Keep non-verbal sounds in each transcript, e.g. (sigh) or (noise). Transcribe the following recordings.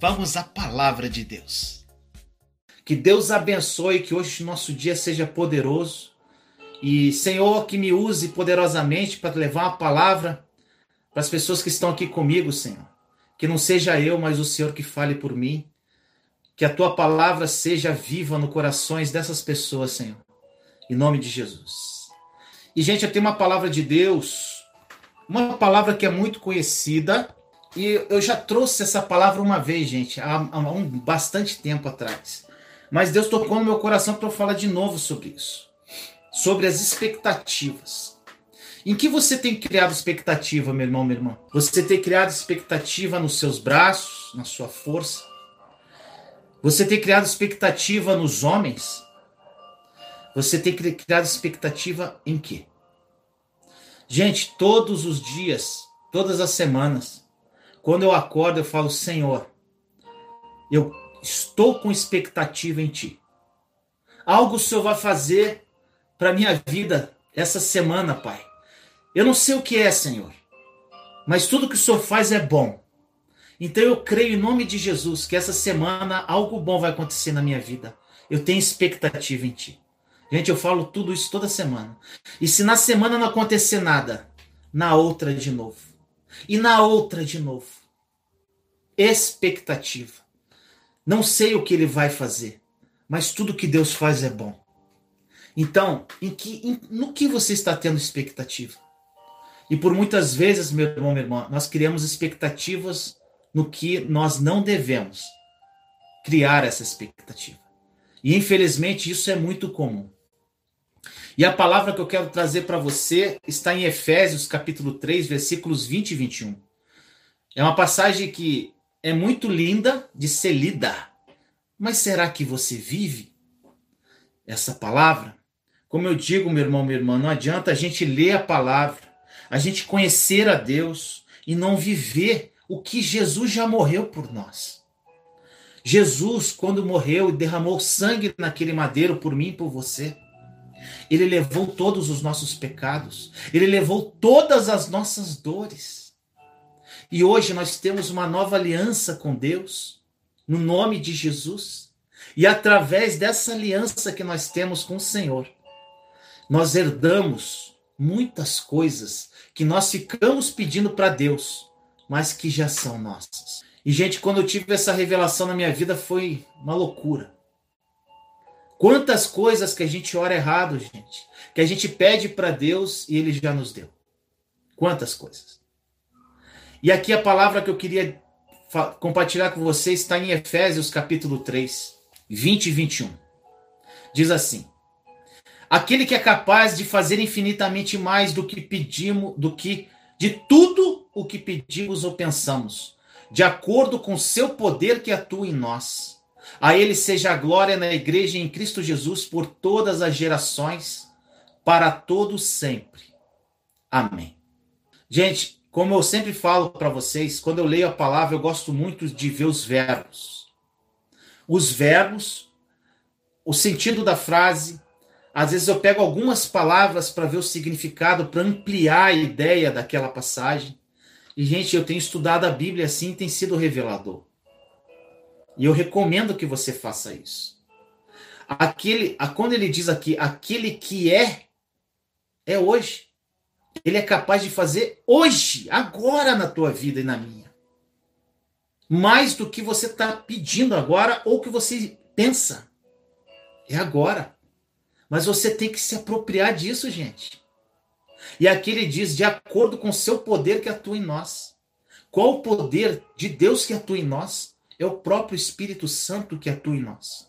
Vamos à palavra de Deus. Que Deus abençoe, que hoje nosso dia seja poderoso. E, Senhor, que me use poderosamente para levar uma palavra para as pessoas que estão aqui comigo, Senhor. Que não seja eu, mas o Senhor que fale por mim. Que a tua palavra seja viva no corações dessas pessoas, Senhor. Em nome de Jesus. E, gente, eu tenho uma palavra de Deus, uma palavra que é muito conhecida, e eu já trouxe essa palavra uma vez, gente, há, há um bastante tempo atrás. Mas Deus tocou no meu coração para eu falar de novo sobre isso. Sobre as expectativas. Em que você tem criado expectativa, meu irmão, minha irmã? Você tem criado expectativa nos seus braços, na sua força? Você tem criado expectativa nos homens? Você tem criado expectativa em quê? Gente, todos os dias, todas as semanas, quando eu acordo, eu falo: Senhor, eu estou com expectativa em Ti. Algo o Senhor vai fazer para minha vida essa semana, Pai. Eu não sei o que é, Senhor, mas tudo que o Senhor faz é bom. Então eu creio em nome de Jesus que essa semana algo bom vai acontecer na minha vida. Eu tenho expectativa em Ti. Gente, eu falo tudo isso toda semana. E se na semana não acontecer nada, na outra de novo. E na outra de novo. Expectativa. Não sei o que ele vai fazer, mas tudo que Deus faz é bom. Então, em que, em, no que você está tendo expectativa? E por muitas vezes, meu irmão, minha irmã, nós criamos expectativas no que nós não devemos criar essa expectativa. E infelizmente isso é muito comum. E a palavra que eu quero trazer para você está em Efésios, capítulo 3, versículos 20 e 21. É uma passagem que é muito linda de ser lida. Mas será que você vive essa palavra? Como eu digo, meu irmão, minha irmã, não adianta a gente ler a palavra, a gente conhecer a Deus e não viver o que Jesus já morreu por nós. Jesus, quando morreu e derramou sangue naquele madeiro por mim e por você, ele levou todos os nossos pecados, ele levou todas as nossas dores. E hoje nós temos uma nova aliança com Deus, no nome de Jesus. E através dessa aliança que nós temos com o Senhor, nós herdamos muitas coisas que nós ficamos pedindo para Deus, mas que já são nossas. E, gente, quando eu tive essa revelação na minha vida, foi uma loucura. Quantas coisas que a gente ora errado, gente, que a gente pede para Deus e ele já nos deu. Quantas coisas. E aqui a palavra que eu queria compartilhar com vocês está em Efésios capítulo 3, 20 e 21. Diz assim: Aquele que é capaz de fazer infinitamente mais do que pedimos, do que de tudo o que pedimos ou pensamos, de acordo com seu poder que atua em nós. A ele seja a glória na igreja em Cristo Jesus por todas as gerações, para todos sempre. Amém. Gente, como eu sempre falo para vocês, quando eu leio a palavra, eu gosto muito de ver os verbos. Os verbos, o sentido da frase. Às vezes eu pego algumas palavras para ver o significado, para ampliar a ideia daquela passagem. E, gente, eu tenho estudado a Bíblia assim, tem sido revelador. E eu recomendo que você faça isso. Aquele, quando ele diz aqui, aquele que é, é hoje. Ele é capaz de fazer hoje, agora na tua vida e na minha. Mais do que você está pedindo agora ou que você pensa. É agora. Mas você tem que se apropriar disso, gente. E aqui ele diz: de acordo com o seu poder que atua em nós. Qual o poder de Deus que atua em nós? É o próprio Espírito Santo que atua em nós.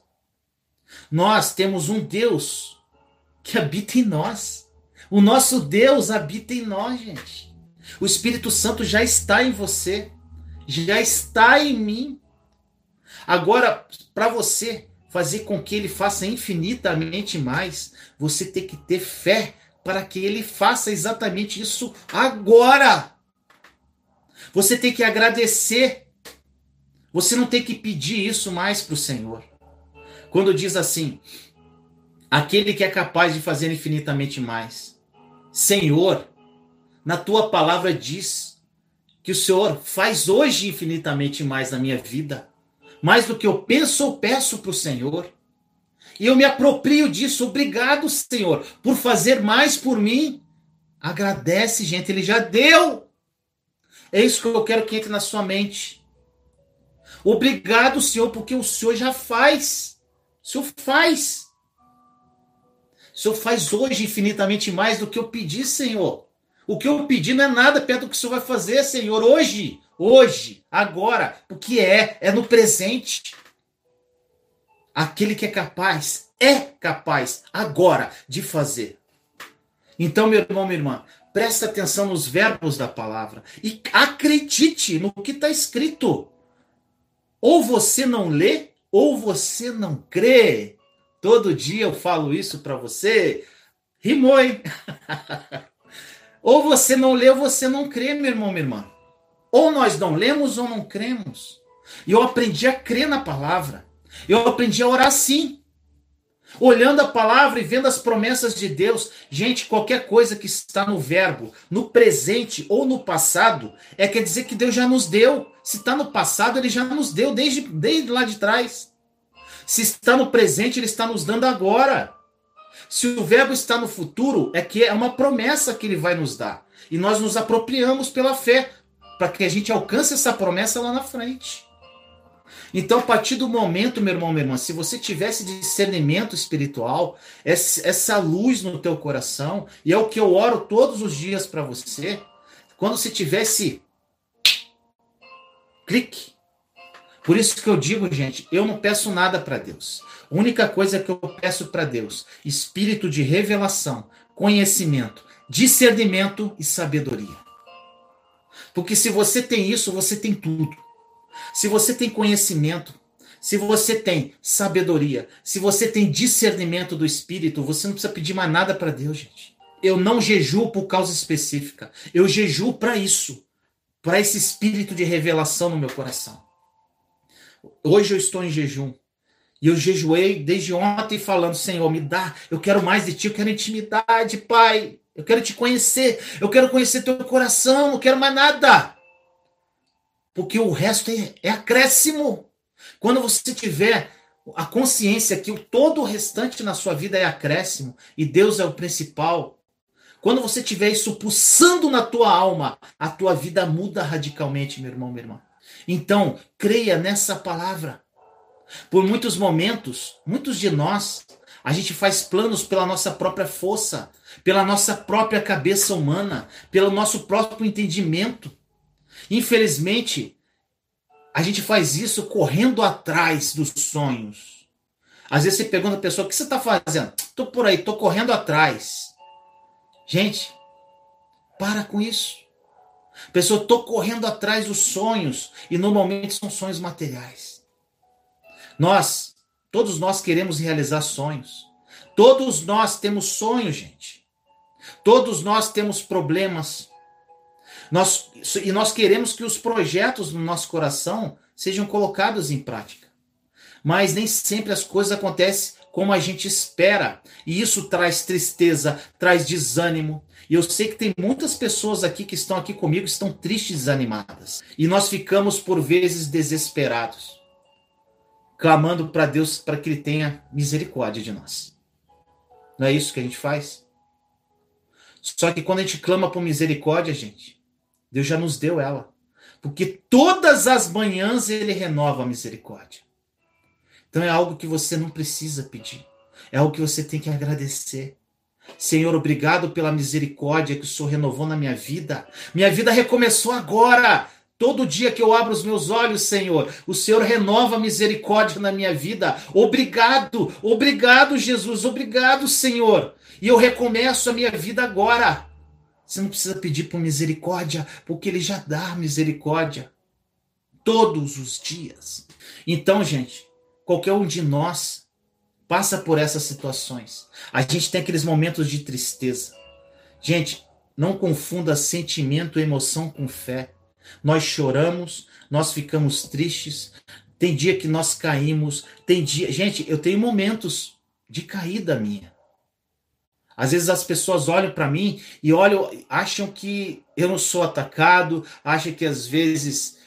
Nós temos um Deus que habita em nós. O nosso Deus habita em nós, gente. O Espírito Santo já está em você, já está em mim. Agora, para você fazer com que ele faça infinitamente mais, você tem que ter fé para que ele faça exatamente isso agora. Você tem que agradecer você não tem que pedir isso mais para o Senhor. Quando diz assim, aquele que é capaz de fazer infinitamente mais. Senhor, na tua palavra diz que o Senhor faz hoje infinitamente mais na minha vida, mais do que eu penso ou peço para o Senhor. E eu me aproprio disso. Obrigado, Senhor, por fazer mais por mim. Agradece, gente, ele já deu. É isso que eu quero que entre na sua mente. Obrigado, Senhor, porque o Senhor já faz. O Senhor faz. O Senhor faz hoje infinitamente mais do que eu pedi, Senhor. O que eu pedi não é nada perto do que o Senhor vai fazer, Senhor, hoje. Hoje, agora. O que é? É no presente. Aquele que é capaz, é capaz agora de fazer. Então, meu irmão, minha irmã, preste atenção nos verbos da palavra e acredite no que está escrito. Ou você não lê, ou você não crê. Todo dia eu falo isso para você. Rimou, hein? (laughs) ou você não lê, ou você não crê, meu irmão, minha irmã. Ou nós não lemos ou não cremos. E eu aprendi a crer na palavra. Eu aprendi a orar assim. Olhando a palavra e vendo as promessas de Deus, gente, qualquer coisa que está no verbo, no presente ou no passado, é quer dizer que Deus já nos deu. Se está no passado, ele já nos deu desde, desde lá de trás. Se está no presente, ele está nos dando agora. Se o verbo está no futuro, é que é uma promessa que ele vai nos dar. E nós nos apropriamos pela fé, para que a gente alcance essa promessa lá na frente. Então, a partir do momento, meu irmão, minha irmã, se você tivesse discernimento espiritual, essa luz no teu coração, e é o que eu oro todos os dias para você, quando você tivesse clique. Por isso que eu digo, gente, eu não peço nada para Deus. A única coisa que eu peço para Deus, espírito de revelação, conhecimento, discernimento e sabedoria. Porque se você tem isso, você tem tudo. Se você tem conhecimento, se você tem sabedoria, se você tem discernimento do espírito, você não precisa pedir mais nada para Deus, gente. Eu não jejuo por causa específica. Eu jejuo para isso, para esse espírito de revelação no meu coração. Hoje eu estou em jejum. E eu jejuei desde ontem falando, Senhor, me dá, eu quero mais de ti, eu quero intimidade, Pai. Eu quero te conhecer, eu quero conhecer teu coração, não quero mais nada. Porque o resto é, é acréscimo. Quando você tiver a consciência que todo o restante na sua vida é acréscimo e Deus é o principal, quando você tiver isso pulsando na tua alma, a tua vida muda radicalmente, meu irmão, minha irmã. Então, creia nessa palavra. Por muitos momentos, muitos de nós, a gente faz planos pela nossa própria força, pela nossa própria cabeça humana, pelo nosso próprio entendimento. Infelizmente, a gente faz isso correndo atrás dos sonhos. Às vezes você pergunta a pessoa: o que você está fazendo? Estou por aí, estou correndo atrás. Gente, para com isso. Pessoa, estou correndo atrás dos sonhos e normalmente são sonhos materiais. Nós, todos nós queremos realizar sonhos. Todos nós temos sonhos, gente. Todos nós temos problemas. Nós, e nós queremos que os projetos no nosso coração sejam colocados em prática. Mas nem sempre as coisas acontecem como a gente espera. E isso traz tristeza, traz desânimo. E eu sei que tem muitas pessoas aqui que estão aqui comigo estão tristes, desanimadas. E nós ficamos por vezes desesperados, clamando para Deus para que ele tenha misericórdia de nós. Não é isso que a gente faz? Só que quando a gente clama por misericórdia, gente, Deus já nos deu ela. Porque todas as manhãs ele renova a misericórdia. Então é algo que você não precisa pedir. É algo que você tem que agradecer. Senhor, obrigado pela misericórdia que o Senhor renovou na minha vida. Minha vida recomeçou agora. Todo dia que eu abro os meus olhos, Senhor, o Senhor renova a misericórdia na minha vida. Obrigado, obrigado, Jesus, obrigado, Senhor. E eu recomeço a minha vida agora. Você não precisa pedir por misericórdia, porque Ele já dá misericórdia todos os dias. Então, gente, qualquer um de nós passa por essas situações. A gente tem aqueles momentos de tristeza. Gente, não confunda sentimento e emoção com fé. Nós choramos, nós ficamos tristes. Tem dia que nós caímos, tem dia, gente, eu tenho momentos de caída minha. Às vezes as pessoas olham para mim e olham, acham que eu não sou atacado, acham que às vezes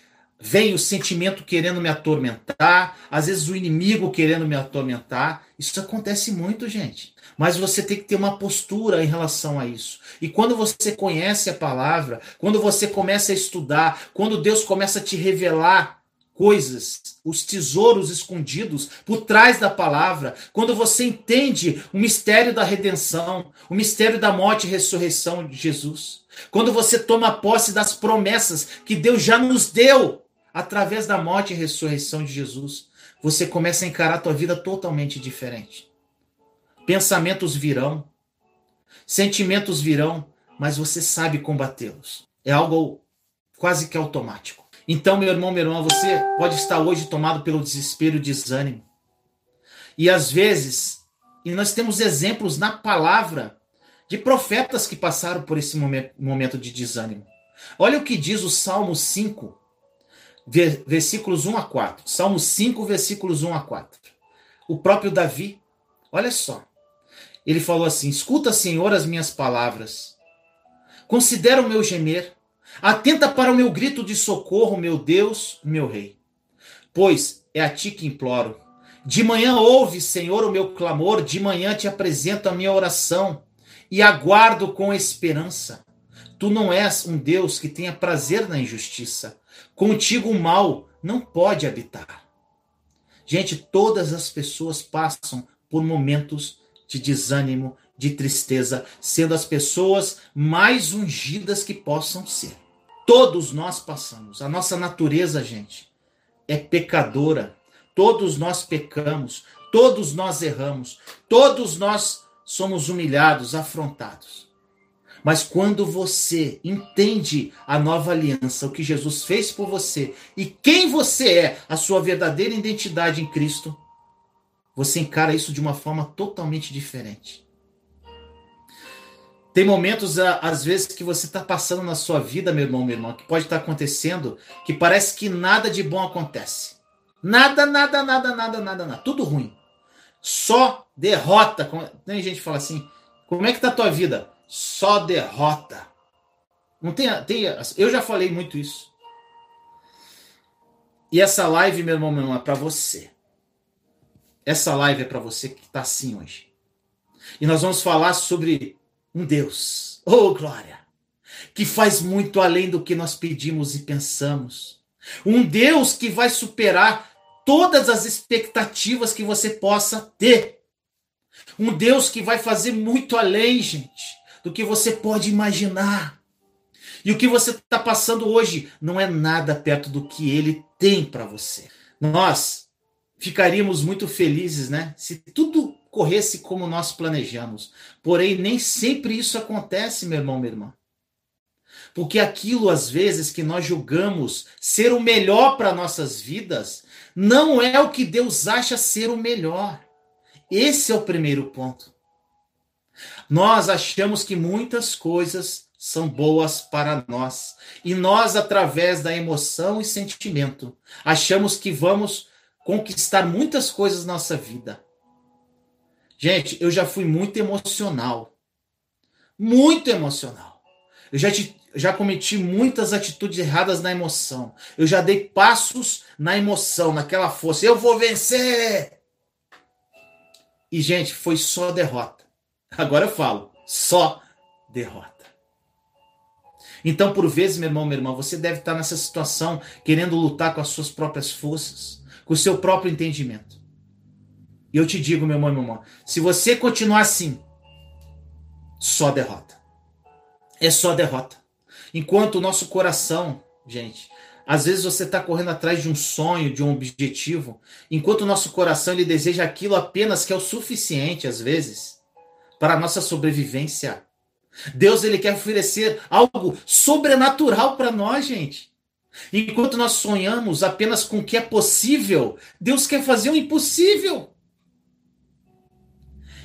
vem o sentimento querendo me atormentar, às vezes o inimigo querendo me atormentar. Isso acontece muito, gente. Mas você tem que ter uma postura em relação a isso. E quando você conhece a palavra, quando você começa a estudar, quando Deus começa a te revelar coisas, os tesouros escondidos por trás da palavra, quando você entende o mistério da redenção, o mistério da morte e ressurreição de Jesus, quando você toma posse das promessas que Deus já nos deu através da morte e ressurreição de Jesus, você começa a encarar a tua vida totalmente diferente. Pensamentos virão, sentimentos virão, mas você sabe combatê-los. É algo quase que automático. Então, meu irmão, minha irmã, você pode estar hoje tomado pelo desespero e desânimo. E às vezes, e nós temos exemplos na palavra de profetas que passaram por esse momento de desânimo. Olha o que diz o Salmo 5, versículos 1 a 4. Salmo 5, versículos 1 a 4. O próprio Davi, olha só. Ele falou assim: Escuta, Senhor, as minhas palavras. Considera o meu gemer Atenta para o meu grito de socorro, meu Deus, meu Rei. Pois é a ti que imploro. De manhã ouve, Senhor, o meu clamor, de manhã te apresento a minha oração e aguardo com esperança. Tu não és um Deus que tenha prazer na injustiça. Contigo o mal não pode habitar. Gente, todas as pessoas passam por momentos de desânimo, de tristeza, sendo as pessoas mais ungidas que possam ser. Todos nós passamos. A nossa natureza, gente, é pecadora. Todos nós pecamos. Todos nós erramos. Todos nós somos humilhados, afrontados. Mas quando você entende a nova aliança, o que Jesus fez por você e quem você é, a sua verdadeira identidade em Cristo, você encara isso de uma forma totalmente diferente. Tem momentos, às vezes, que você está passando na sua vida, meu irmão, minha irmã, que pode estar tá acontecendo, que parece que nada de bom acontece. Nada, nada, nada, nada, nada, nada. Tudo ruim. Só derrota. Tem gente que fala assim: como é que tá a tua vida? Só derrota. Não tem, tem. Eu já falei muito isso. E essa live, meu irmão, meu irmão, é para você. Essa live é para você que está assim hoje. E nós vamos falar sobre um Deus, oh glória, que faz muito além do que nós pedimos e pensamos. Um Deus que vai superar todas as expectativas que você possa ter. Um Deus que vai fazer muito além, gente, do que você pode imaginar. E o que você está passando hoje não é nada perto do que ele tem para você. Nós ficaríamos muito felizes, né? Se tudo corresse como nós planejamos. Porém, nem sempre isso acontece, meu irmão, minha irmã. Porque aquilo, às vezes, que nós julgamos ser o melhor para nossas vidas, não é o que Deus acha ser o melhor. Esse é o primeiro ponto. Nós achamos que muitas coisas são boas para nós. E nós, através da emoção e sentimento, achamos que vamos conquistar muitas coisas na nossa vida. Gente, eu já fui muito emocional. Muito emocional. Eu já, te, já cometi muitas atitudes erradas na emoção. Eu já dei passos na emoção, naquela força. Eu vou vencer! E, gente, foi só derrota. Agora eu falo, só derrota. Então, por vezes, meu irmão, minha irmã, você deve estar nessa situação querendo lutar com as suas próprias forças, com o seu próprio entendimento. E eu te digo, meu irmão e meu irmão, se você continuar assim, só derrota. É só derrota. Enquanto o nosso coração, gente, às vezes você está correndo atrás de um sonho, de um objetivo, enquanto o nosso coração ele deseja aquilo apenas que é o suficiente, às vezes, para a nossa sobrevivência. Deus ele quer oferecer algo sobrenatural para nós, gente. Enquanto nós sonhamos apenas com o que é possível, Deus quer fazer o impossível.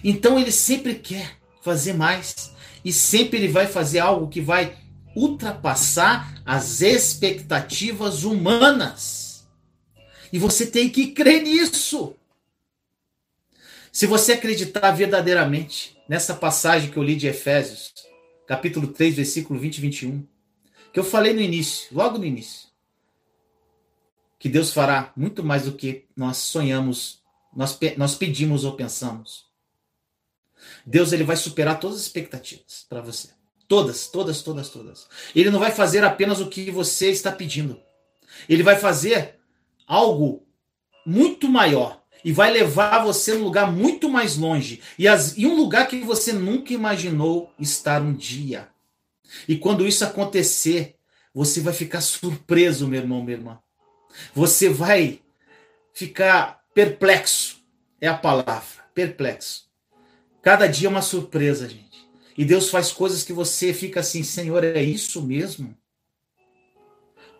Então ele sempre quer fazer mais e sempre ele vai fazer algo que vai ultrapassar as expectativas humanas. E você tem que crer nisso. Se você acreditar verdadeiramente nessa passagem que eu li de Efésios, capítulo 3, versículo 20 e 21, que eu falei no início, logo no início. que Deus fará muito mais do que nós sonhamos, nós, nós pedimos ou pensamos. Deus ele vai superar todas as expectativas para você. Todas, todas, todas, todas. Ele não vai fazer apenas o que você está pedindo. Ele vai fazer algo muito maior e vai levar você num lugar muito mais longe e, as, e um lugar que você nunca imaginou estar um dia. E quando isso acontecer, você vai ficar surpreso, meu irmão, minha irmã. Você vai ficar perplexo. É a palavra, perplexo. Cada dia é uma surpresa, gente. E Deus faz coisas que você fica assim, Senhor, é isso mesmo?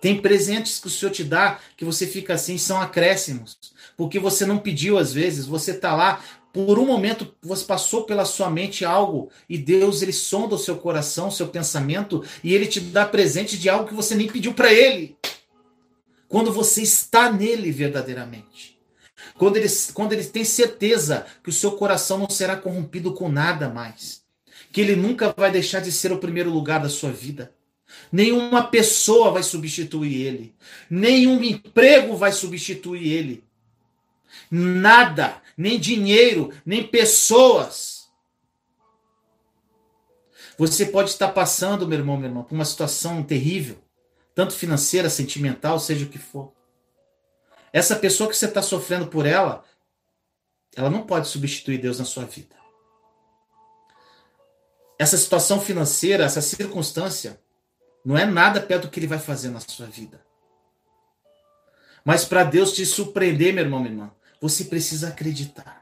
Tem presentes que o Senhor te dá que você fica assim, são acréscimos. Porque você não pediu às vezes, você está lá, por um momento você passou pela sua mente algo e Deus ele sonda o seu coração, o seu pensamento e ele te dá presente de algo que você nem pediu para ele. Quando você está nele verdadeiramente. Quando ele, quando ele tem certeza que o seu coração não será corrompido com nada mais que ele nunca vai deixar de ser o primeiro lugar da sua vida. Nenhuma pessoa vai substituir ele. Nenhum emprego vai substituir ele. Nada, nem dinheiro, nem pessoas. Você pode estar passando, meu irmão, meu irmão, por uma situação terrível, tanto financeira, sentimental, seja o que for. Essa pessoa que você está sofrendo por ela, ela não pode substituir Deus na sua vida essa situação financeira, essa circunstância, não é nada perto do que ele vai fazer na sua vida. Mas para Deus te surpreender, meu irmão, minha irmã, você precisa acreditar.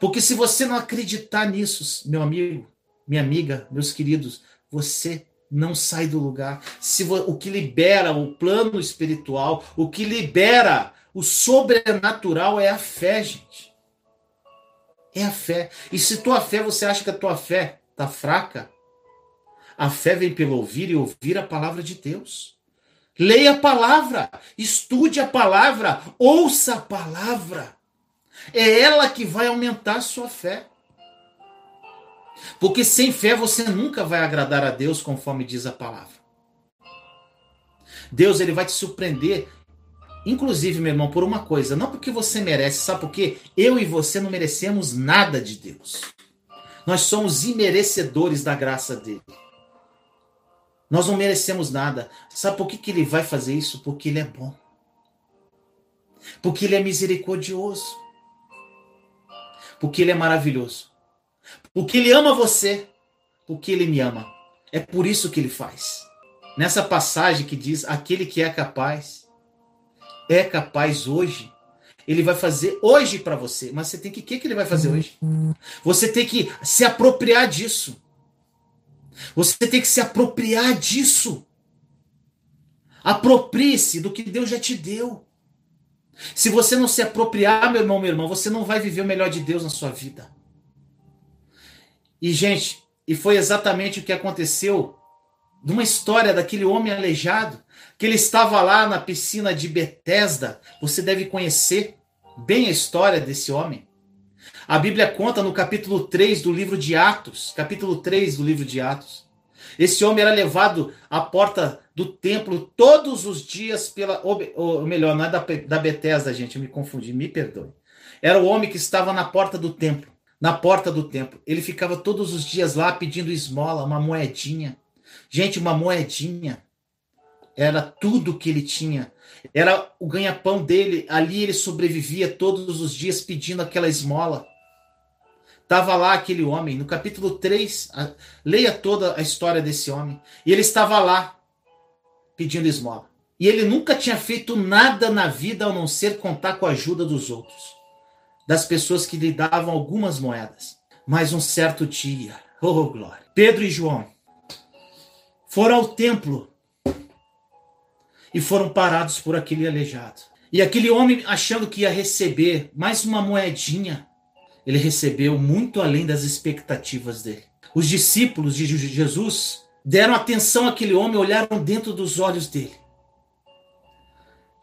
Porque se você não acreditar nisso, meu amigo, minha amiga, meus queridos, você não sai do lugar. Se o que libera o plano espiritual, o que libera o sobrenatural é a fé, gente. É a fé. E se tua fé, você acha que a tua fé está fraca, a fé vem pelo ouvir e ouvir a palavra de Deus. Leia a palavra, estude a palavra, ouça a palavra. É ela que vai aumentar a sua fé. Porque sem fé você nunca vai agradar a Deus, conforme diz a palavra. Deus ele vai te surpreender, inclusive, meu irmão, por uma coisa, não porque você merece, sabe por quê? Eu e você não merecemos nada de Deus. Nós somos imerecedores da graça dele. Nós não merecemos nada. Sabe por que, que ele vai fazer isso? Porque ele é bom. Porque ele é misericordioso. Porque ele é maravilhoso. Porque ele ama você. Porque ele me ama. É por isso que ele faz. Nessa passagem que diz: aquele que é capaz, é capaz hoje ele vai fazer hoje para você. Mas você tem que. O que, que ele vai fazer hoje? Você tem que se apropriar disso. Você tem que se apropriar disso. Aproprie-se do que Deus já te deu. Se você não se apropriar, meu irmão, meu irmão, você não vai viver o melhor de Deus na sua vida. E, gente, e foi exatamente o que aconteceu numa história daquele homem aleijado que ele estava lá na piscina de Betesda. Você deve conhecer bem a história desse homem. A Bíblia conta no capítulo 3 do livro de Atos, capítulo 3 do livro de Atos. Esse homem era levado à porta do templo todos os dias pela. Ou melhor, não é da, da Betesda, gente, eu me confundi, me perdoe. Era o homem que estava na porta do templo. Na porta do templo. Ele ficava todos os dias lá pedindo esmola, uma moedinha. Gente, uma moedinha era tudo que ele tinha. Era o ganha-pão dele. Ali ele sobrevivia todos os dias pedindo aquela esmola. Estava lá aquele homem, no capítulo 3, a, leia toda a história desse homem. E ele estava lá pedindo esmola. E ele nunca tinha feito nada na vida a não ser contar com a ajuda dos outros, das pessoas que lhe davam algumas moedas. Mas um certo dia, oh glória, Pedro e João foram ao templo e foram parados por aquele aleijado. E aquele homem, achando que ia receber mais uma moedinha, ele recebeu muito além das expectativas dele. Os discípulos de Jesus deram atenção àquele homem, olharam dentro dos olhos dele.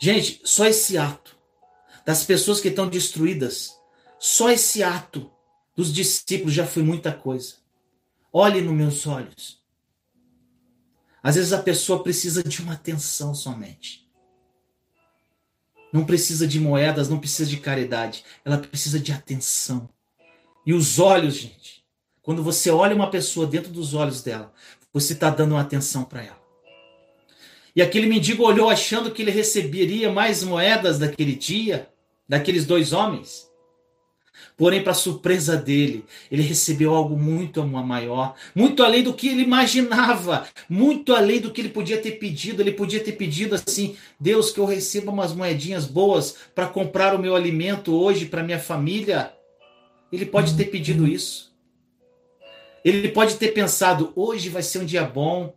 Gente, só esse ato das pessoas que estão destruídas, só esse ato dos discípulos já foi muita coisa. Olhe nos meus olhos. Às vezes a pessoa precisa de uma atenção somente. não precisa de moedas, não precisa de caridade, ela precisa de atenção. E os olhos, gente, quando você olha uma pessoa dentro dos olhos dela, você está dando uma atenção para ela. E aquele mendigo olhou achando que ele receberia mais moedas daquele dia, daqueles dois homens. Porém, para surpresa dele, ele recebeu algo muito maior, muito além do que ele imaginava, muito além do que ele podia ter pedido. Ele podia ter pedido assim: Deus, que eu receba umas moedinhas boas para comprar o meu alimento hoje para minha família. Ele pode ter pedido isso. Ele pode ter pensado: hoje vai ser um dia bom.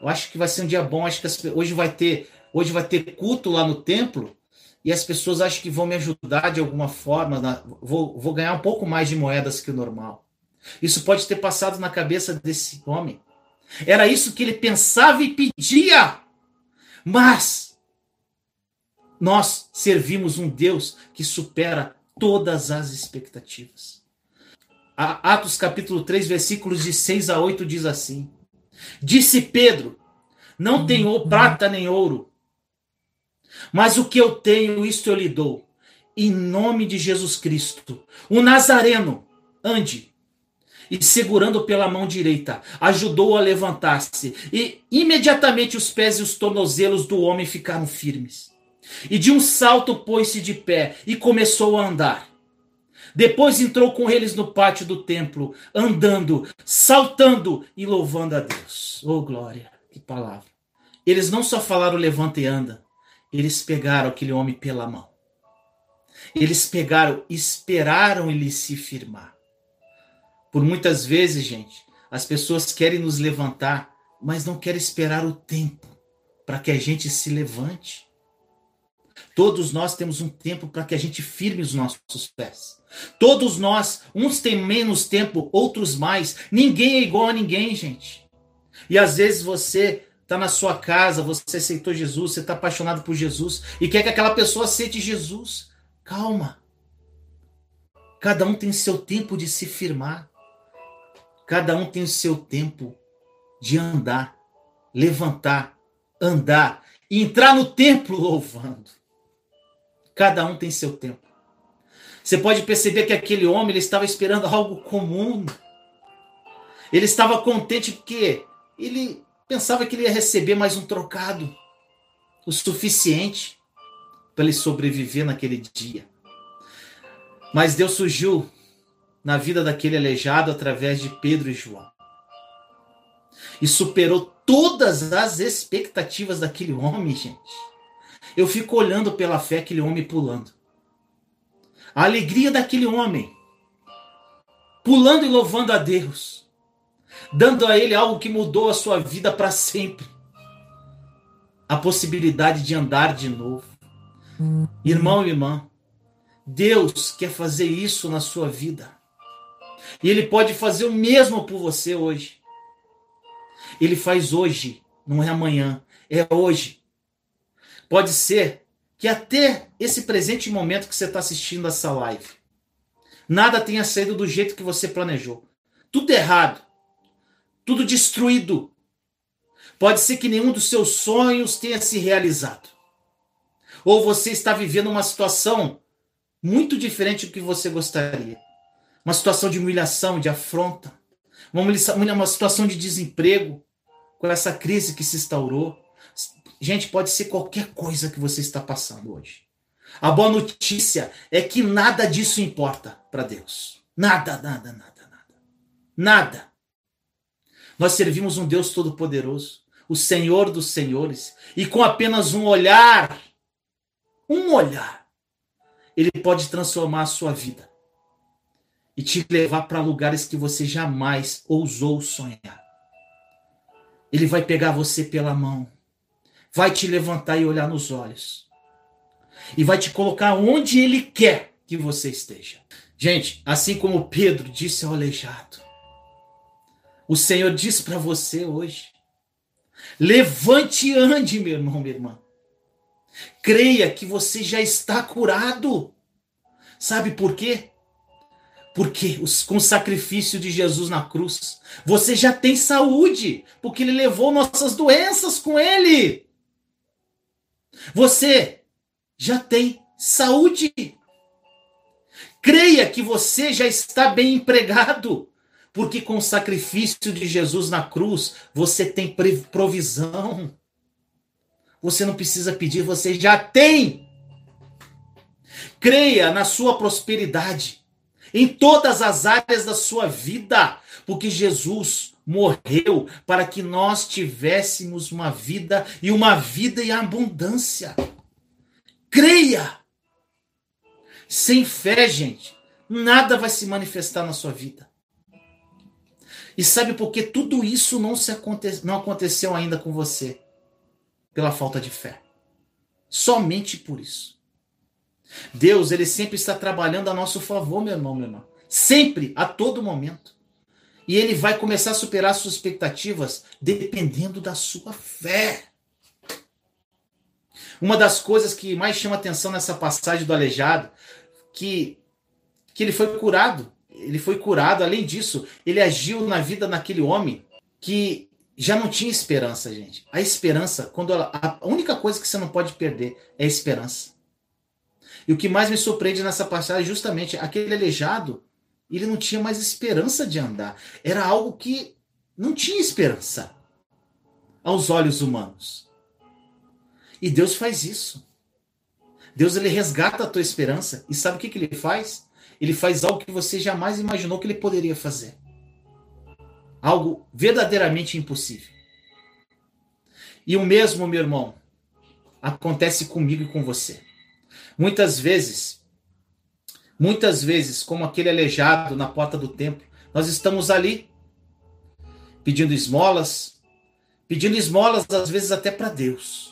Eu acho que vai ser um dia bom. Acho que hoje vai ter, hoje vai ter culto lá no templo e as pessoas acham que vão me ajudar de alguma forma, na, vou, vou ganhar um pouco mais de moedas que o normal. Isso pode ter passado na cabeça desse homem. Era isso que ele pensava e pedia. Mas nós servimos um Deus que supera todas as expectativas. Atos capítulo 3, versículos de 6 a 8 diz assim: Disse Pedro: Não tenho prata nem ouro, mas o que eu tenho, isto eu lhe dou. Em nome de Jesus Cristo. O Nazareno, ande. E segurando pela mão direita, ajudou a levantar-se. E imediatamente os pés e os tornozelos do homem ficaram firmes. E de um salto pôs-se de pé e começou a andar. Depois entrou com eles no pátio do templo, andando, saltando e louvando a Deus. Oh, glória! Que palavra! Eles não só falaram levanta e anda, eles pegaram aquele homem pela mão. Eles pegaram, esperaram ele se firmar. Por muitas vezes, gente, as pessoas querem nos levantar, mas não querem esperar o tempo para que a gente se levante. Todos nós temos um tempo para que a gente firme os nossos pés. Todos nós, uns têm menos tempo, outros mais. Ninguém é igual a ninguém, gente. E às vezes você está na sua casa, você aceitou Jesus, você está apaixonado por Jesus e quer que aquela pessoa aceite Jesus. Calma. Cada um tem seu tempo de se firmar. Cada um tem o seu tempo de andar, levantar, andar e entrar no templo louvando. Cada um tem seu tempo. Você pode perceber que aquele homem ele estava esperando algo comum. Ele estava contente porque ele pensava que ele ia receber mais um trocado, o suficiente para ele sobreviver naquele dia. Mas Deus surgiu na vida daquele aleijado através de Pedro e João. E superou todas as expectativas daquele homem, gente. Eu fico olhando pela fé aquele homem pulando. A alegria daquele homem pulando e louvando a Deus dando a ele algo que mudou a sua vida para sempre. A possibilidade de andar de novo. Irmão e irmã, Deus quer fazer isso na sua vida. E Ele pode fazer o mesmo por você hoje. Ele faz hoje, não é amanhã, é hoje. Pode ser que até esse presente momento que você está assistindo essa live, nada tenha saído do jeito que você planejou. Tudo errado tudo destruído. Pode ser que nenhum dos seus sonhos tenha se realizado. Ou você está vivendo uma situação muito diferente do que você gostaria. Uma situação de humilhação, de afronta. Uma, situação de desemprego com essa crise que se instaurou. Gente, pode ser qualquer coisa que você está passando hoje. A boa notícia é que nada disso importa para Deus. Nada, nada, nada, nada. Nada. Nós servimos um Deus todo-poderoso, o Senhor dos Senhores, e com apenas um olhar, um olhar, ele pode transformar a sua vida e te levar para lugares que você jamais ousou sonhar. Ele vai pegar você pela mão, vai te levantar e olhar nos olhos, e vai te colocar onde ele quer que você esteja. Gente, assim como Pedro disse ao aleijado, o Senhor diz para você hoje: levante e ande, meu irmão, minha irmã. Creia que você já está curado. Sabe por quê? Porque os, com o sacrifício de Jesus na cruz, você já tem saúde, porque ele levou nossas doenças com ele. Você já tem saúde. Creia que você já está bem empregado, porque com o sacrifício de Jesus na cruz, você tem provisão. Você não precisa pedir, você já tem. Creia na sua prosperidade em todas as áreas da sua vida, porque Jesus morreu para que nós tivéssemos uma vida e uma vida em abundância. Creia! Sem fé, gente, nada vai se manifestar na sua vida. E sabe por que tudo isso não, se aconte... não aconteceu ainda com você? Pela falta de fé. Somente por isso. Deus, ele sempre está trabalhando a nosso favor, meu irmão, meu irmão. Sempre, a todo momento. E ele vai começar a superar suas expectativas dependendo da sua fé. Uma das coisas que mais chama atenção nessa passagem do aleijado, que, que ele foi curado. Ele foi curado, além disso, ele agiu na vida daquele homem que já não tinha esperança, gente. A esperança, quando ela, a única coisa que você não pode perder é a esperança. E o que mais me surpreende nessa passagem é justamente aquele aleijado, ele não tinha mais esperança de andar. Era algo que não tinha esperança aos olhos humanos. E Deus faz isso. Deus ele resgata a tua esperança e sabe o que, que ele faz? Ele faz algo que você jamais imaginou que ele poderia fazer. Algo verdadeiramente impossível. E o mesmo, meu irmão, acontece comigo e com você. Muitas vezes, muitas vezes, como aquele aleijado na porta do templo, nós estamos ali pedindo esmolas, pedindo esmolas às vezes até para Deus,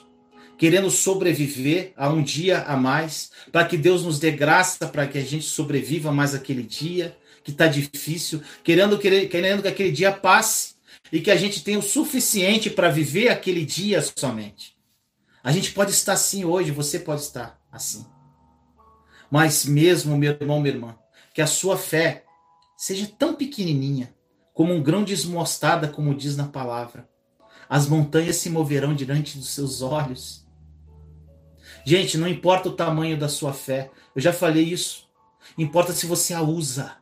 querendo sobreviver a um dia a mais, para que Deus nos dê graça para que a gente sobreviva mais aquele dia que está difícil, querendo, querendo que aquele dia passe e que a gente tenha o suficiente para viver aquele dia somente. A gente pode estar assim hoje, você pode estar assim. Mas mesmo, meu irmão, minha irmã, que a sua fé seja tão pequenininha, como um grão de como diz na palavra. As montanhas se moverão diante dos seus olhos. Gente, não importa o tamanho da sua fé, eu já falei isso. Importa se você a usa.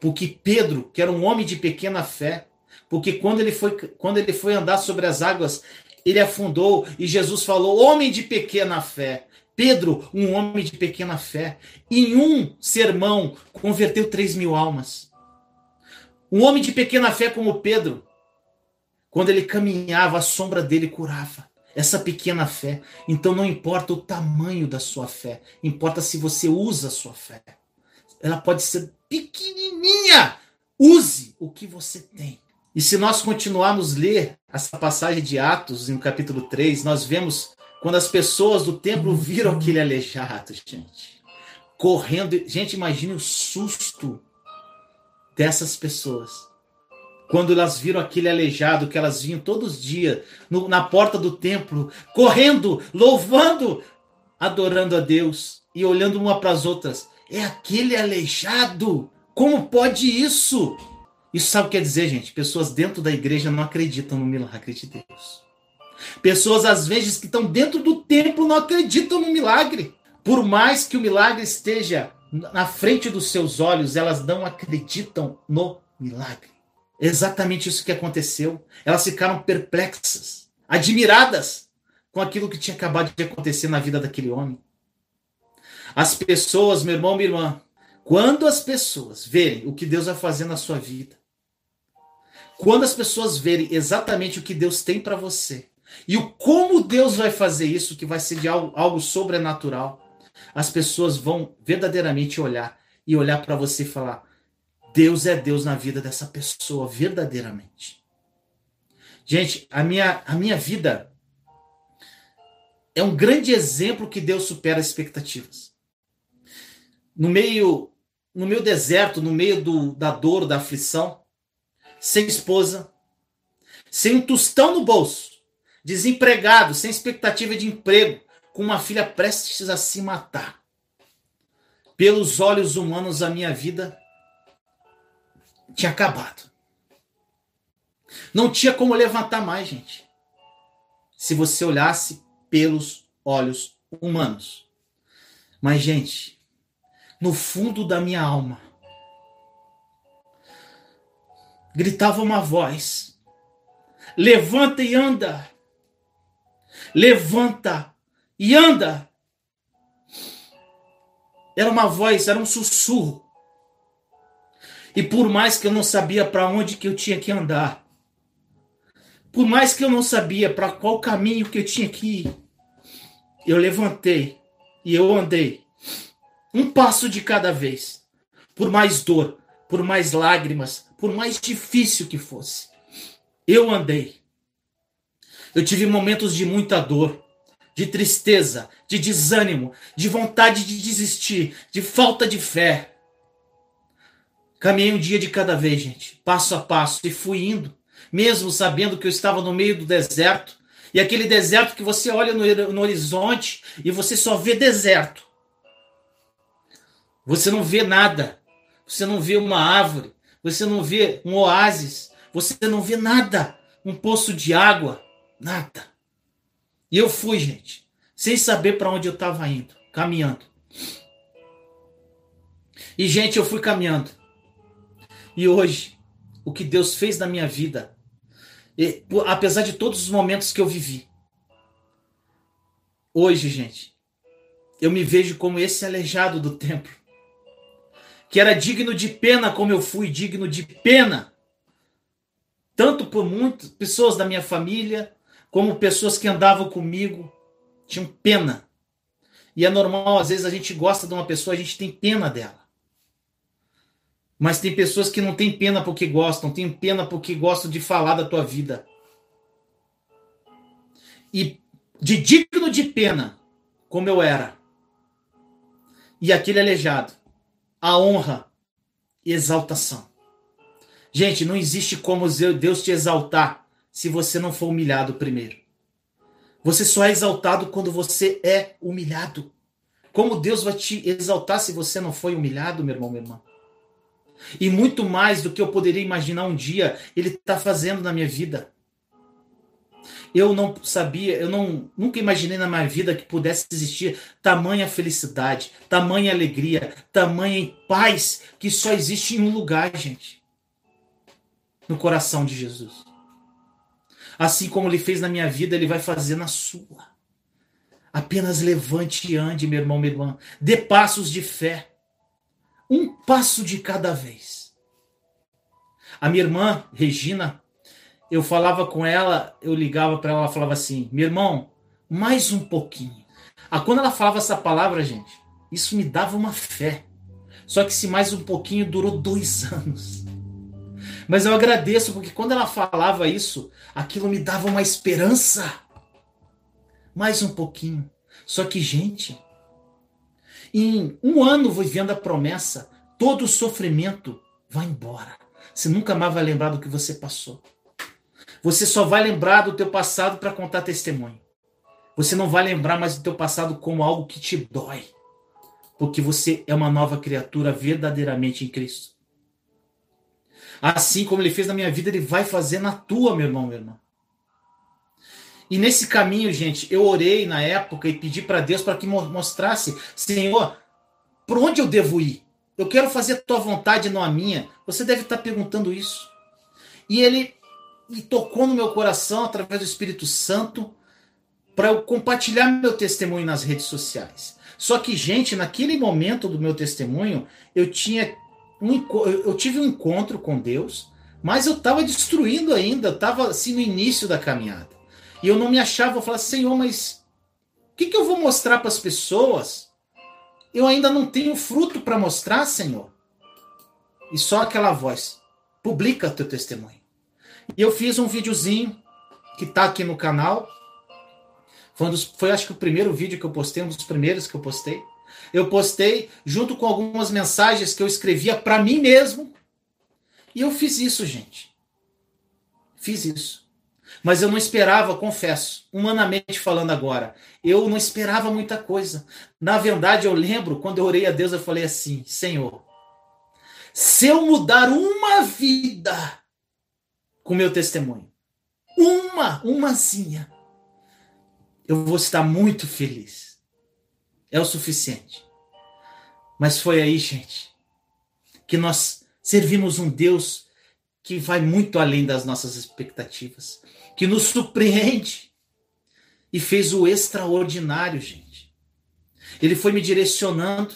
Porque Pedro, que era um homem de pequena fé, porque quando ele foi, quando ele foi andar sobre as águas, ele afundou e Jesus falou: Homem de pequena fé. Pedro, um homem de pequena fé, em um sermão converteu três mil almas. Um homem de pequena fé como Pedro, quando ele caminhava, a sombra dele curava. Essa pequena fé. Então não importa o tamanho da sua fé, importa se você usa a sua fé. Ela pode ser pequenininha. Use o que você tem. E se nós continuarmos ler essa passagem de Atos, no capítulo 3, nós vemos quando as pessoas do templo viram aquele aleijado, gente, correndo. Gente, imagine o susto dessas pessoas. Quando elas viram aquele aleijado que elas vinham todos os dias no, na porta do templo, correndo, louvando, adorando a Deus e olhando uma para as outras. É aquele aleijado. Como pode isso? Isso sabe o que quer dizer, gente? Pessoas dentro da igreja não acreditam no milagre de Deus. Pessoas, às vezes, que estão dentro do templo não acreditam no milagre. Por mais que o milagre esteja na frente dos seus olhos, elas não acreditam no milagre. Exatamente isso que aconteceu. Elas ficaram perplexas, admiradas com aquilo que tinha acabado de acontecer na vida daquele homem. As pessoas, meu irmão, minha irmã, quando as pessoas verem o que Deus vai fazer na sua vida, quando as pessoas verem exatamente o que Deus tem para você, e o como Deus vai fazer isso, que vai ser de algo, algo sobrenatural, as pessoas vão verdadeiramente olhar e olhar para você e falar: Deus é Deus na vida dessa pessoa, verdadeiramente. Gente, a minha, a minha vida é um grande exemplo que Deus supera as expectativas. No meio, no meu deserto, no meio do, da dor, da aflição, sem esposa, sem um tostão no bolso, desempregado, sem expectativa de emprego, com uma filha prestes a se matar. Pelos olhos humanos, a minha vida tinha acabado. Não tinha como levantar mais, gente. Se você olhasse pelos olhos humanos. Mas, gente, no fundo da minha alma, gritava uma voz: Levanta e anda! Levanta e anda! Era uma voz, era um sussurro. E por mais que eu não sabia para onde que eu tinha que andar, por mais que eu não sabia para qual caminho que eu tinha que ir, eu levantei e eu andei. Um passo de cada vez. Por mais dor, por mais lágrimas, por mais difícil que fosse. Eu andei. Eu tive momentos de muita dor, de tristeza, de desânimo, de vontade de desistir, de falta de fé. Caminhei um dia de cada vez, gente, passo a passo, e fui indo, mesmo sabendo que eu estava no meio do deserto, e aquele deserto que você olha no, no horizonte e você só vê deserto. Você não vê nada. Você não vê uma árvore. Você não vê um oásis. Você não vê nada. Um poço de água. Nada. E eu fui, gente, sem saber para onde eu estava indo, caminhando. E, gente, eu fui caminhando. E hoje, o que Deus fez na minha vida, e, apesar de todos os momentos que eu vivi, hoje, gente, eu me vejo como esse aleijado do templo, que era digno de pena como eu fui digno de pena, tanto por muitas pessoas da minha família, como pessoas que andavam comigo, tinham pena. E é normal, às vezes a gente gosta de uma pessoa, a gente tem pena dela. Mas tem pessoas que não têm pena porque gostam, tem pena porque gostam de falar da tua vida. E de digno de pena, como eu era, e aquele aleijado, a honra e exaltação. Gente, não existe como Deus te exaltar se você não for humilhado primeiro. Você só é exaltado quando você é humilhado. Como Deus vai te exaltar se você não foi humilhado, meu irmão, minha irmã? E muito mais do que eu poderia imaginar um dia, Ele está fazendo na minha vida. Eu não sabia, eu não nunca imaginei na minha vida que pudesse existir tamanha felicidade, tamanha alegria, tamanha paz que só existe em um lugar, gente. No coração de Jesus. Assim como ele fez na minha vida, ele vai fazer na sua. Apenas levante e ande, meu irmão, minha irmã. Dê passos de fé. Passo de cada vez. A minha irmã, Regina, eu falava com ela, eu ligava para ela, ela falava assim: meu irmão, mais um pouquinho. Ah, quando ela falava essa palavra, gente, isso me dava uma fé. Só que se mais um pouquinho durou dois (laughs) anos. Mas eu agradeço, porque quando ela falava isso, aquilo me dava uma esperança. Mais um pouquinho. Só que, gente, em um ano vivendo a promessa, todo o sofrimento vai embora. Você nunca mais vai lembrar do que você passou. Você só vai lembrar do teu passado para contar testemunho. Você não vai lembrar mais do teu passado como algo que te dói. Porque você é uma nova criatura verdadeiramente em Cristo. Assim como ele fez na minha vida, ele vai fazer na tua, meu irmão, meu irmão. E nesse caminho, gente, eu orei na época e pedi para Deus para que mostrasse, Senhor, por onde eu devo ir? Eu quero fazer tua vontade, não a minha. Você deve estar perguntando isso. E ele tocou no meu coração através do Espírito Santo para eu compartilhar meu testemunho nas redes sociais. Só que, gente, naquele momento do meu testemunho, eu tinha um, eu tive um encontro com Deus, mas eu estava destruindo ainda, estava assim no início da caminhada. E eu não me achava, eu falava, Senhor, mas o que, que eu vou mostrar para as pessoas? Eu ainda não tenho fruto para mostrar, Senhor. E só aquela voz, publica teu testemunho. E eu fiz um videozinho que está aqui no canal. Foi, um dos, foi acho que o primeiro vídeo que eu postei, um dos primeiros que eu postei. Eu postei junto com algumas mensagens que eu escrevia para mim mesmo. E eu fiz isso, gente. Fiz isso. Mas eu não esperava, confesso, humanamente falando agora, eu não esperava muita coisa. Na verdade, eu lembro, quando eu orei a Deus, eu falei assim: Senhor, se eu mudar uma vida com meu testemunho, uma, umazinha, eu vou estar muito feliz. É o suficiente. Mas foi aí, gente, que nós servimos um Deus que vai muito além das nossas expectativas, que nos surpreende e fez o extraordinário, gente. Ele foi me direcionando,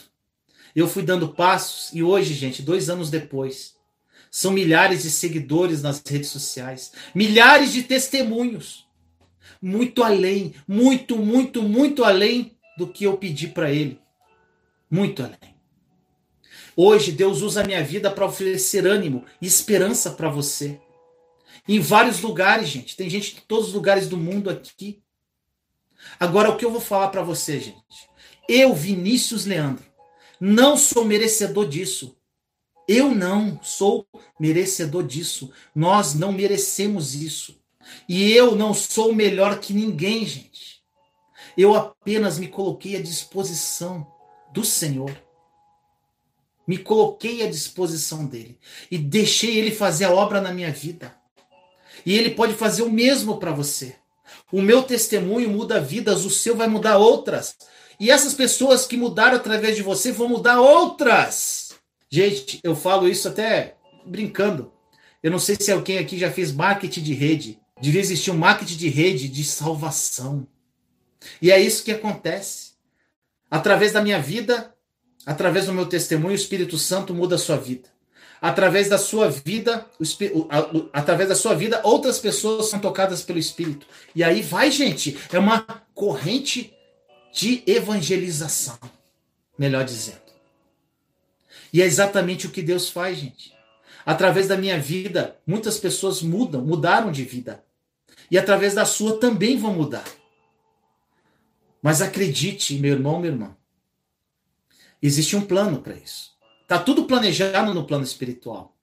eu fui dando passos e hoje, gente, dois anos depois, são milhares de seguidores nas redes sociais, milhares de testemunhos, muito além, muito, muito, muito além do que eu pedi para ele, muito além. Hoje Deus usa a minha vida para oferecer ânimo e esperança para você. Em vários lugares, gente. Tem gente de todos os lugares do mundo aqui. Agora, o que eu vou falar para você, gente? Eu, Vinícius Leandro, não sou merecedor disso. Eu não sou merecedor disso. Nós não merecemos isso. E eu não sou melhor que ninguém, gente. Eu apenas me coloquei à disposição do Senhor. Me coloquei à disposição dele e deixei ele fazer a obra na minha vida. E ele pode fazer o mesmo para você. O meu testemunho muda vidas, o seu vai mudar outras. E essas pessoas que mudaram através de você vão mudar outras. Gente, eu falo isso até brincando. Eu não sei se alguém aqui já fez marketing de rede. Devia existir um marketing de rede de salvação. E é isso que acontece. Através da minha vida, através do meu testemunho, o Espírito Santo muda a sua vida. Através da sua vida, através da sua vida, outras pessoas são tocadas pelo Espírito. E aí vai, gente, é uma corrente de evangelização, melhor dizendo. E é exatamente o que Deus faz, gente. Através da minha vida, muitas pessoas mudam, mudaram de vida. E através da sua também vão mudar. Mas acredite, meu irmão, minha irmã, existe um plano para isso. Está tudo planejado no plano espiritual.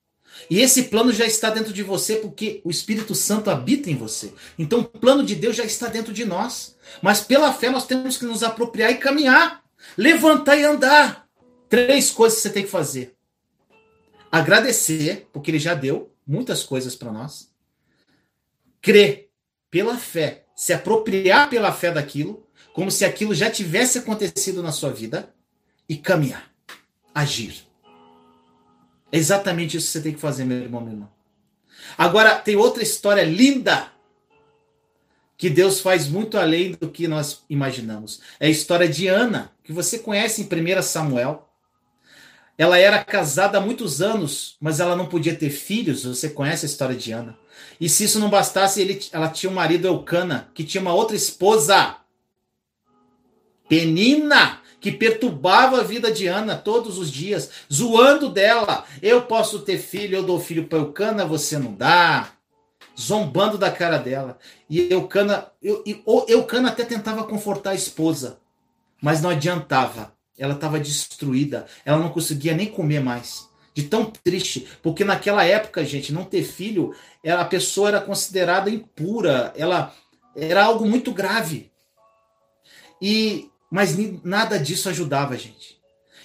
E esse plano já está dentro de você porque o Espírito Santo habita em você. Então o plano de Deus já está dentro de nós. Mas pela fé nós temos que nos apropriar e caminhar, levantar e andar. Três coisas que você tem que fazer: agradecer, porque Ele já deu muitas coisas para nós. Crer pela fé, se apropriar pela fé daquilo, como se aquilo já tivesse acontecido na sua vida, e caminhar, agir. É exatamente isso que você tem que fazer, meu irmão, meu irmão. Agora, tem outra história linda que Deus faz muito além do que nós imaginamos. É a história de Ana, que você conhece em 1 Samuel. Ela era casada há muitos anos, mas ela não podia ter filhos. Você conhece a história de Ana. E se isso não bastasse, ele, ela tinha um marido Eucana, que tinha uma outra esposa, Penina, que perturbava a vida de Ana todos os dias, zoando dela. Eu posso ter filho, eu dou filho para Eucana, você não dá. Zombando da cara dela. E Eucana, eu, Eucana até tentava confortar a esposa, mas não adiantava. Ela estava destruída, ela não conseguia nem comer mais. De tão triste, porque naquela época, gente, não ter filho, a pessoa era considerada impura, ela era algo muito grave. E mas nada disso ajudava a gente.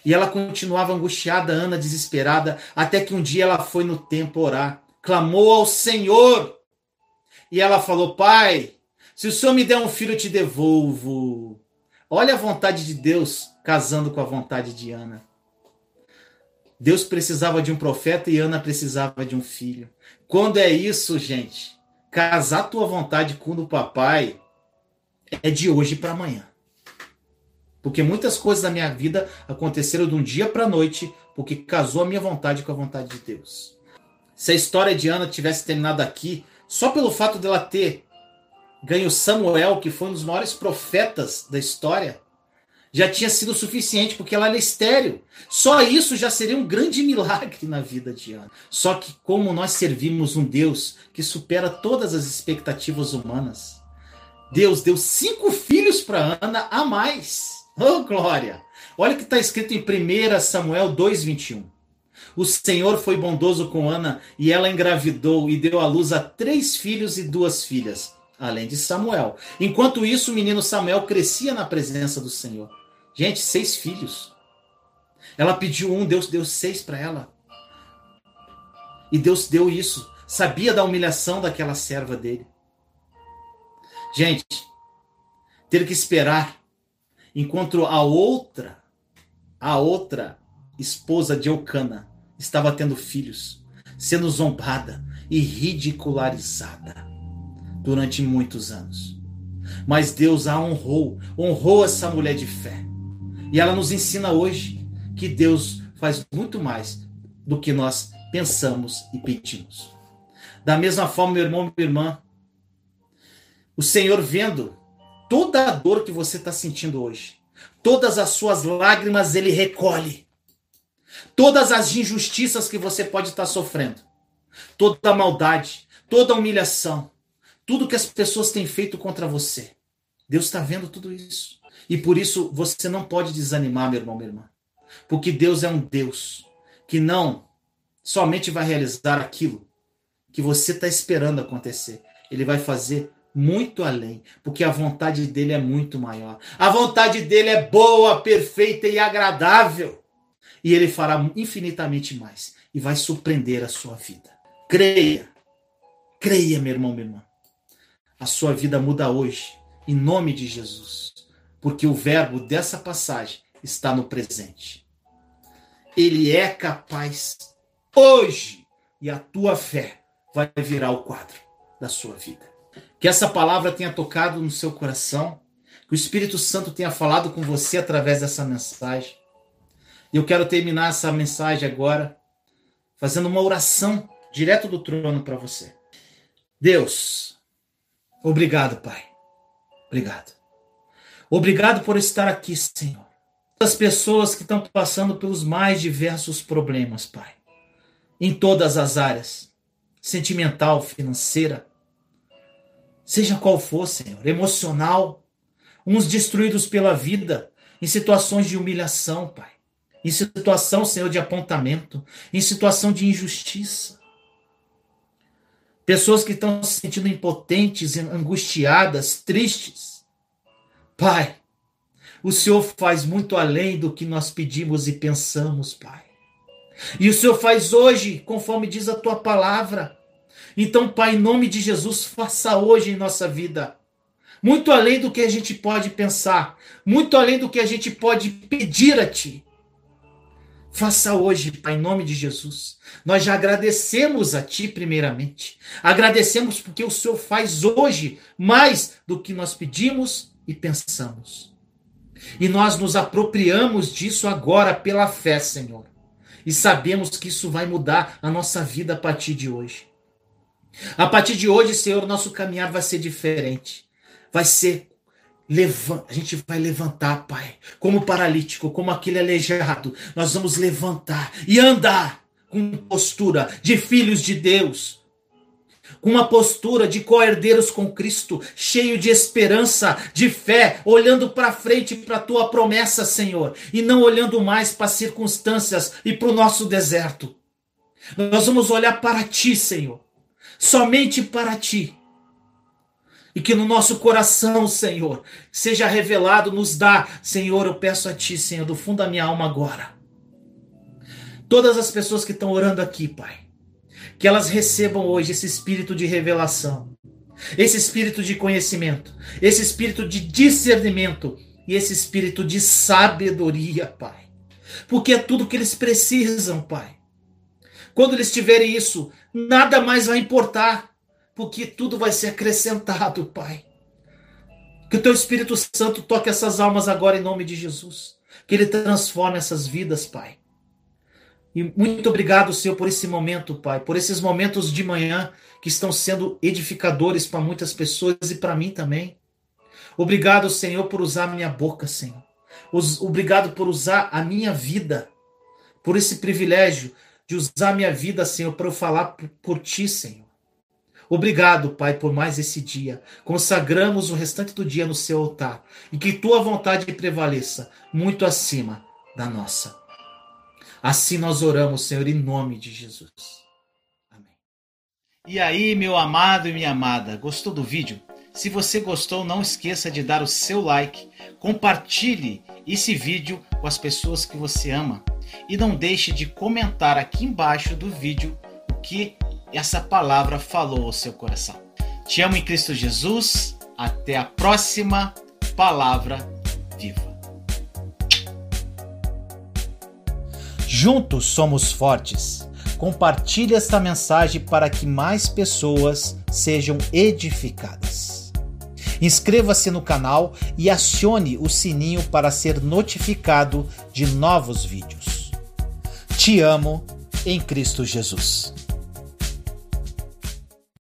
E ela continuava angustiada, Ana desesperada, até que um dia ela foi no templo orar, clamou ao Senhor. E ela falou: Pai, se o Senhor me der um filho, eu te devolvo. Olha a vontade de Deus casando com a vontade de Ana. Deus precisava de um profeta e Ana precisava de um filho. Quando é isso, gente, casar tua vontade com o papai é de hoje para amanhã. Porque muitas coisas da minha vida aconteceram de um dia para a noite, porque casou a minha vontade com a vontade de Deus. Se a história de Ana tivesse terminado aqui, só pelo fato dela ter ganho Samuel, que foi um dos maiores profetas da história, já tinha sido suficiente, porque ela era estéreo. Só isso já seria um grande (laughs) milagre na vida de Ana. Só que, como nós servimos um Deus que supera todas as expectativas humanas, Deus deu cinco filhos para Ana a mais. Oh, glória! Olha o que está escrito em 1 Samuel 2,21. O Senhor foi bondoso com Ana e ela engravidou e deu à luz a três filhos e duas filhas, além de Samuel. Enquanto isso, o menino Samuel crescia na presença do Senhor. Gente, seis filhos. Ela pediu um, Deus deu seis para ela. E Deus deu isso. Sabia da humilhação daquela serva dele. Gente, ter que esperar enquanto a outra, a outra esposa de Eucana, estava tendo filhos, sendo zombada e ridicularizada durante muitos anos. Mas Deus a honrou, honrou essa mulher de fé. E ela nos ensina hoje que Deus faz muito mais do que nós pensamos e pedimos. Da mesma forma, meu irmão, minha irmã, o Senhor vendo toda a dor que você está sentindo hoje, todas as suas lágrimas, Ele recolhe. Todas as injustiças que você pode estar tá sofrendo, toda a maldade, toda a humilhação, tudo que as pessoas têm feito contra você. Deus está vendo tudo isso. E por isso você não pode desanimar, meu irmão, minha irmã. Porque Deus é um Deus que não somente vai realizar aquilo que você está esperando acontecer. Ele vai fazer muito além, porque a vontade dele é muito maior. A vontade dele é boa, perfeita e agradável. E ele fará infinitamente mais e vai surpreender a sua vida. Creia. Creia, meu irmão, minha irmã. A sua vida muda hoje, em nome de Jesus, porque o verbo dessa passagem está no presente. Ele é capaz hoje e a tua fé vai virar o quadro da sua vida. Que essa palavra tenha tocado no seu coração, que o Espírito Santo tenha falado com você através dessa mensagem. E eu quero terminar essa mensagem agora fazendo uma oração direto do trono para você. Deus, obrigado, Pai. Obrigado. Obrigado por estar aqui, Senhor. As pessoas que estão passando pelos mais diversos problemas, Pai. Em todas as áreas sentimental, financeira, seja qual for, Senhor, emocional, uns destruídos pela vida, em situações de humilhação, Pai, em situação, Senhor, de apontamento, em situação de injustiça. Pessoas que estão se sentindo impotentes, angustiadas, tristes. Pai, o Senhor faz muito além do que nós pedimos e pensamos, Pai. E o Senhor faz hoje, conforme diz a tua palavra. Então, Pai, em nome de Jesus, faça hoje em nossa vida. Muito além do que a gente pode pensar, muito além do que a gente pode pedir a Ti. Faça hoje, Pai, em nome de Jesus. Nós já agradecemos a Ti, primeiramente. Agradecemos porque o Senhor faz hoje mais do que nós pedimos e pensamos. E nós nos apropriamos disso agora pela fé, Senhor e sabemos que isso vai mudar a nossa vida a partir de hoje. A partir de hoje, Senhor, nosso caminhar vai ser diferente. Vai ser a gente vai levantar, Pai, como paralítico, como aquele aleijado. Nós vamos levantar e andar com postura de filhos de Deus com uma postura de co-herdeiros com Cristo, cheio de esperança, de fé, olhando para frente para a tua promessa, Senhor, e não olhando mais para as circunstâncias e para o nosso deserto. Nós vamos olhar para ti, Senhor, somente para ti. E que no nosso coração, Senhor, seja revelado, nos dá, Senhor, eu peço a Ti, Senhor, do fundo da minha alma agora. Todas as pessoas que estão orando aqui, Pai, que elas recebam hoje esse espírito de revelação, esse espírito de conhecimento, esse espírito de discernimento e esse espírito de sabedoria, Pai. Porque é tudo que eles precisam, Pai. Quando eles tiverem isso, nada mais vai importar, porque tudo vai ser acrescentado, Pai. Que o teu Espírito Santo toque essas almas agora em nome de Jesus. Que ele transforme essas vidas, Pai. E muito obrigado, Senhor, por esse momento, Pai, por esses momentos de manhã que estão sendo edificadores para muitas pessoas e para mim também. Obrigado, Senhor, por usar minha boca, Senhor. Obrigado por usar a minha vida, por esse privilégio de usar minha vida, Senhor, para eu falar por Ti, Senhor. Obrigado, Pai, por mais esse dia. Consagramos o restante do dia no seu altar e que Tua vontade prevaleça muito acima da nossa. Assim nós oramos, Senhor, em nome de Jesus. Amém. E aí, meu amado e minha amada, gostou do vídeo? Se você gostou, não esqueça de dar o seu like, compartilhe esse vídeo com as pessoas que você ama e não deixe de comentar aqui embaixo do vídeo o que essa palavra falou ao seu coração. Te amo em Cristo Jesus. Até a próxima palavra viva. Juntos somos fortes. Compartilhe esta mensagem para que mais pessoas sejam edificadas. Inscreva-se no canal e acione o sininho para ser notificado de novos vídeos. Te amo em Cristo Jesus.